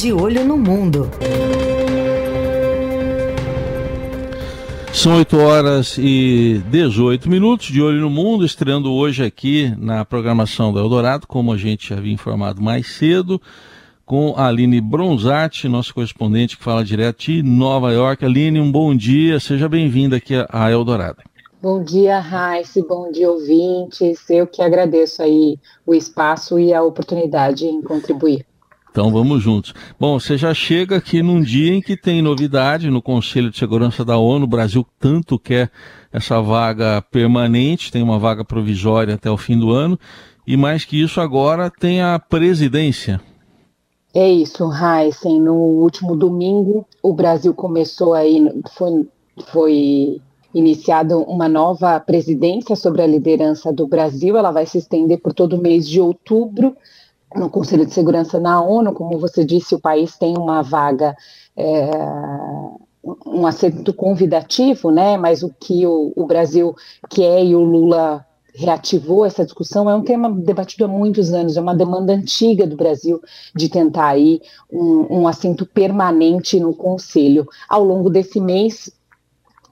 De Olho no Mundo. São 8 horas e 18 minutos de Olho no Mundo, estreando hoje aqui na programação do Eldorado, como a gente havia informado mais cedo, com a Aline Bronzatti, nosso correspondente que fala direto de Nova York. Aline, um bom dia, seja bem-vinda aqui a Eldorado. Bom dia, Raíssa, bom dia, ouvintes. Eu que agradeço aí o espaço e a oportunidade em contribuir. Então vamos juntos. Bom, você já chega aqui num dia em que tem novidade no Conselho de Segurança da ONU. O Brasil tanto quer essa vaga permanente, tem uma vaga provisória até o fim do ano. E mais que isso, agora tem a presidência. É isso, Heisen. No último domingo, o Brasil começou aí, foi, foi iniciada uma nova presidência sobre a liderança do Brasil. Ela vai se estender por todo o mês de outubro no Conselho de Segurança na ONU, como você disse, o país tem uma vaga, é, um assento convidativo, né? Mas o que o, o Brasil quer e o Lula reativou essa discussão é um tema debatido há muitos anos, é uma demanda antiga do Brasil de tentar aí um, um assento permanente no Conselho. Ao longo desse mês,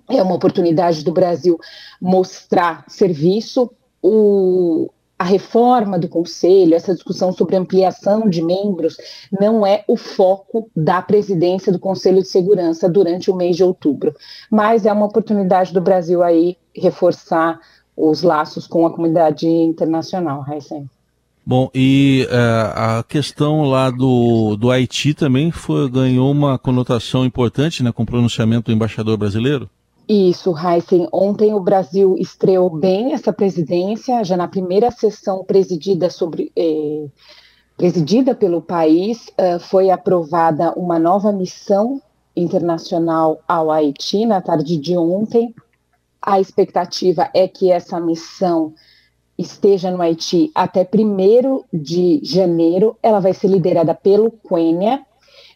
é uma oportunidade do Brasil mostrar serviço. O, a reforma do Conselho, essa discussão sobre ampliação de membros, não é o foco da presidência do Conselho de Segurança durante o mês de outubro. Mas é uma oportunidade do Brasil aí reforçar os laços com a comunidade internacional, Heisen. Bom, e uh, a questão lá do, do Haiti também foi, ganhou uma conotação importante né, com o pronunciamento do embaixador brasileiro? Isso, Heisen. Ontem o Brasil estreou bem essa presidência, já na primeira sessão presidida sobre. Eh, presidida pelo país, uh, foi aprovada uma nova missão internacional ao Haiti na tarde de ontem. A expectativa é que essa missão esteja no Haiti até 1 de janeiro. Ela vai ser liderada pelo Quênia,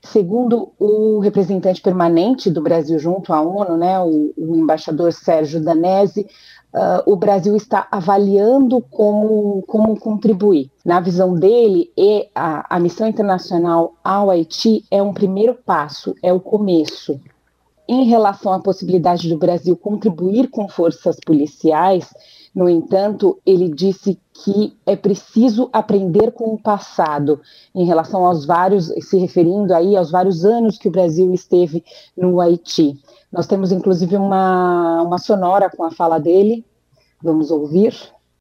Segundo o representante permanente do Brasil junto à ONU, né, o, o embaixador Sérgio Danese, uh, o Brasil está avaliando como, como contribuir. Na visão dele, a, a missão internacional ao Haiti é um primeiro passo, é o começo. Em relação à possibilidade do Brasil contribuir com forças policiais, no entanto, ele disse que é preciso aprender com o passado em relação aos vários, se referindo aí aos vários anos que o Brasil esteve no Haiti. Nós temos inclusive uma, uma sonora com a fala dele. Vamos ouvir.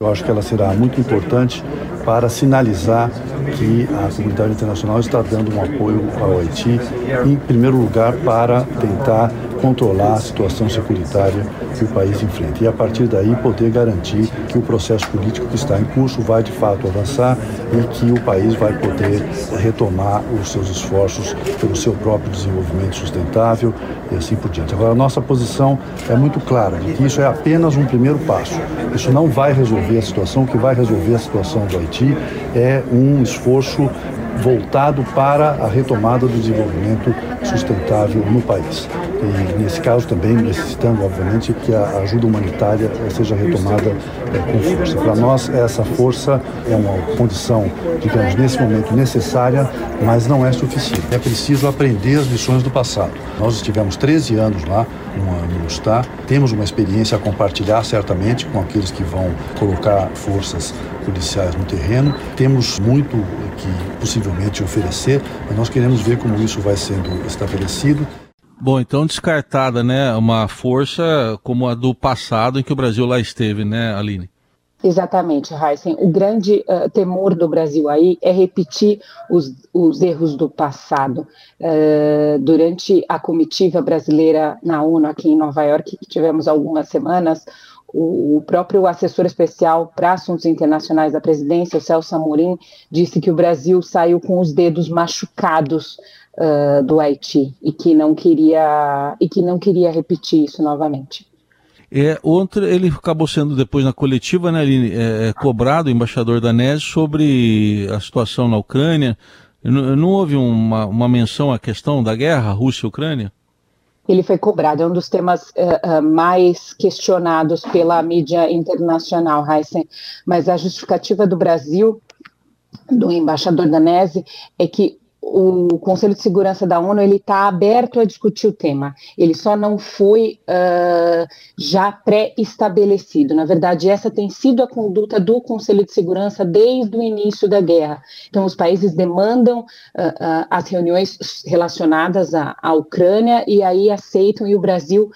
Eu acho que ela será muito importante para sinalizar que a comunidade internacional está dando um apoio ao Haiti, em primeiro lugar, para tentar controlar a situação securitária que o país enfrenta. E a partir daí poder garantir que o processo político que está em curso vai de fato avançar e que o país vai poder retomar os seus esforços pelo seu próprio desenvolvimento sustentável e assim por diante. Agora, a nossa posição é muito clara de que isso é apenas um primeiro passo. Isso não vai resolver a situação. O que vai resolver a situação do Haiti é um esforço voltado para a retomada do desenvolvimento sustentável no país. E, nesse caso, também necessitando, obviamente, que a ajuda humanitária seja retomada é, com força. Para nós, essa força é uma condição, digamos, nesse momento necessária, mas não é suficiente. É preciso aprender as lições do passado. Nós estivemos 13 anos lá, ano está, temos uma experiência a compartilhar, certamente, com aqueles que vão colocar forças policiais no terreno. Temos muito que possivelmente oferecer, mas nós queremos ver como isso vai sendo estabelecido. Bom, então descartada, né, uma força como a do passado em que o Brasil lá esteve, né, Aline? Exatamente, Heisen. O grande uh, temor do Brasil aí é repetir os, os erros do passado. Uh, durante a comitiva brasileira na ONU, aqui em Nova York, que tivemos algumas semanas, o, próprio assessor especial para assuntos internacionais da presidência, o Celso Amorim, disse que o Brasil saiu com os dedos machucados uh, do Haiti e que não queria e que não queria repetir isso novamente. É, ontem ele acabou sendo depois na coletiva, né, Aline, é, é cobrado, o embaixador danês, sobre a situação na Ucrânia. Não, não houve uma, uma menção à questão da guerra Rússia-Ucrânia? Ele foi cobrado. É um dos temas uh, uh, mais questionados pela mídia internacional, Heisen. Mas a justificativa do Brasil, do embaixador danese, é que o Conselho de Segurança da ONU ele está aberto a discutir o tema. Ele só não foi uh, já pré-estabelecido. Na verdade, essa tem sido a conduta do Conselho de Segurança desde o início da guerra. Então, os países demandam uh, uh, as reuniões relacionadas à, à, Ucrânia e aí aceitam e o Brasil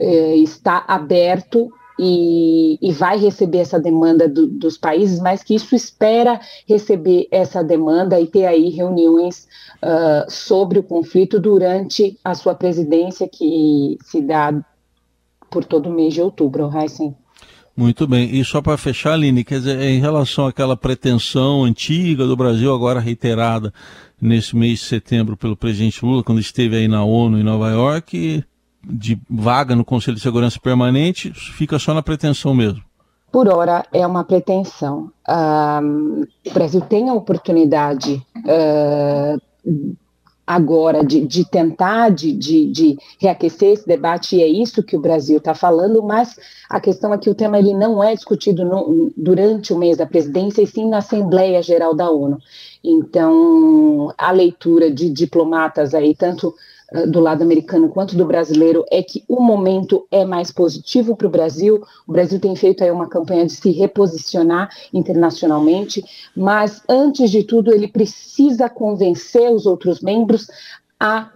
está aberto e, e, vai receber essa demanda do, dos países, mas que isso espera receber essa demanda e ter aí reuniões uh, sobre o conflito durante a sua presidência, que se dá por todo o mês de outubro, Heisen. Muito bem. E só para fechar, Aline, quer dizer, em relação àquela pretensão antiga do Brasil, agora reiterada nesse mês de setembro pelo presidente Lula, quando esteve aí na ONU em Nova York, de vaga no Conselho de Segurança Permanente, fica só na pretensão mesmo? Por hora é uma pretensão. Uh, o Brasil tem a oportunidade uh, agora de, de tentar de, de, de, reaquecer esse debate, e é isso que o Brasil está falando, mas a questão é que o tema ele não é discutido no, durante o mês da presidência, e sim na Assembleia Geral da ONU. Então, a leitura de diplomatas aí, tanto eh, do lado americano quanto do brasileiro é que o momento é mais positivo para o Brasil. O Brasil tem feito aí uma campanha de se reposicionar internacionalmente, mas antes de tudo ele precisa convencer os outros membros a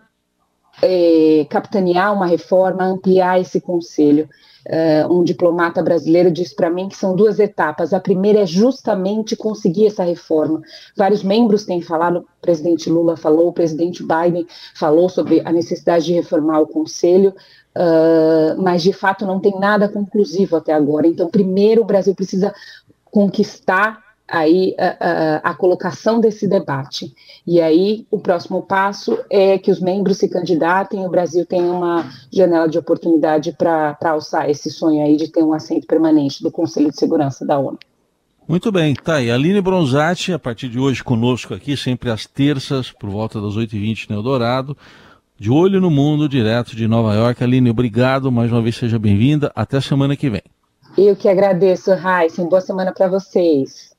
é, capitanear uma reforma, ampliar esse conselho. Uh, um diplomata brasileiro disse para mim que são duas etapas. A primeira é justamente conseguir essa reforma. Vários membros têm falado, o presidente Lula falou, o presidente Biden falou sobre a necessidade de reformar o Conselho, uh, mas de fato não tem nada conclusivo até agora. Então, primeiro o Brasil precisa conquistar aí a, a, a, colocação desse debate. E aí o próximo passo é que os membros se candidatem, o Brasil tem uma janela de oportunidade para alçar esse sonho aí de ter um assento permanente do Conselho de Segurança da ONU. Muito bem, tá aí. Aline Bronzatti, a partir de hoje conosco aqui, sempre às terças, por volta das 8h20 no Eldorado. De olho no mundo, direto de Nova York. Aline, obrigado, mais uma vez seja bem-vinda. Até semana que vem. Eu que agradeço, Raíssa. Boa semana para vocês.